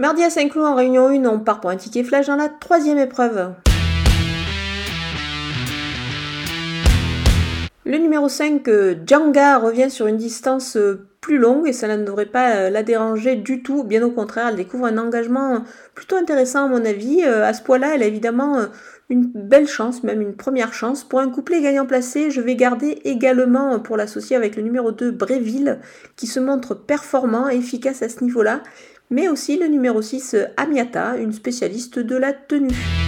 Mardi à Saint-Cloud en réunion 1, on part pour un ticket flash dans la troisième épreuve. Le numéro 5, euh, Djanga, revient sur une distance euh, plus longue et ça ne devrait pas euh, la déranger du tout. Bien au contraire, elle découvre un engagement plutôt intéressant à mon avis. À ce point-là, elle a évidemment une belle chance, même une première chance. Pour un couplet gagnant placé, je vais garder également pour l'associer avec le numéro 2, Bréville, qui se montre performant et efficace à ce niveau-là. Mais aussi le numéro 6, Amiata, une spécialiste de la tenue.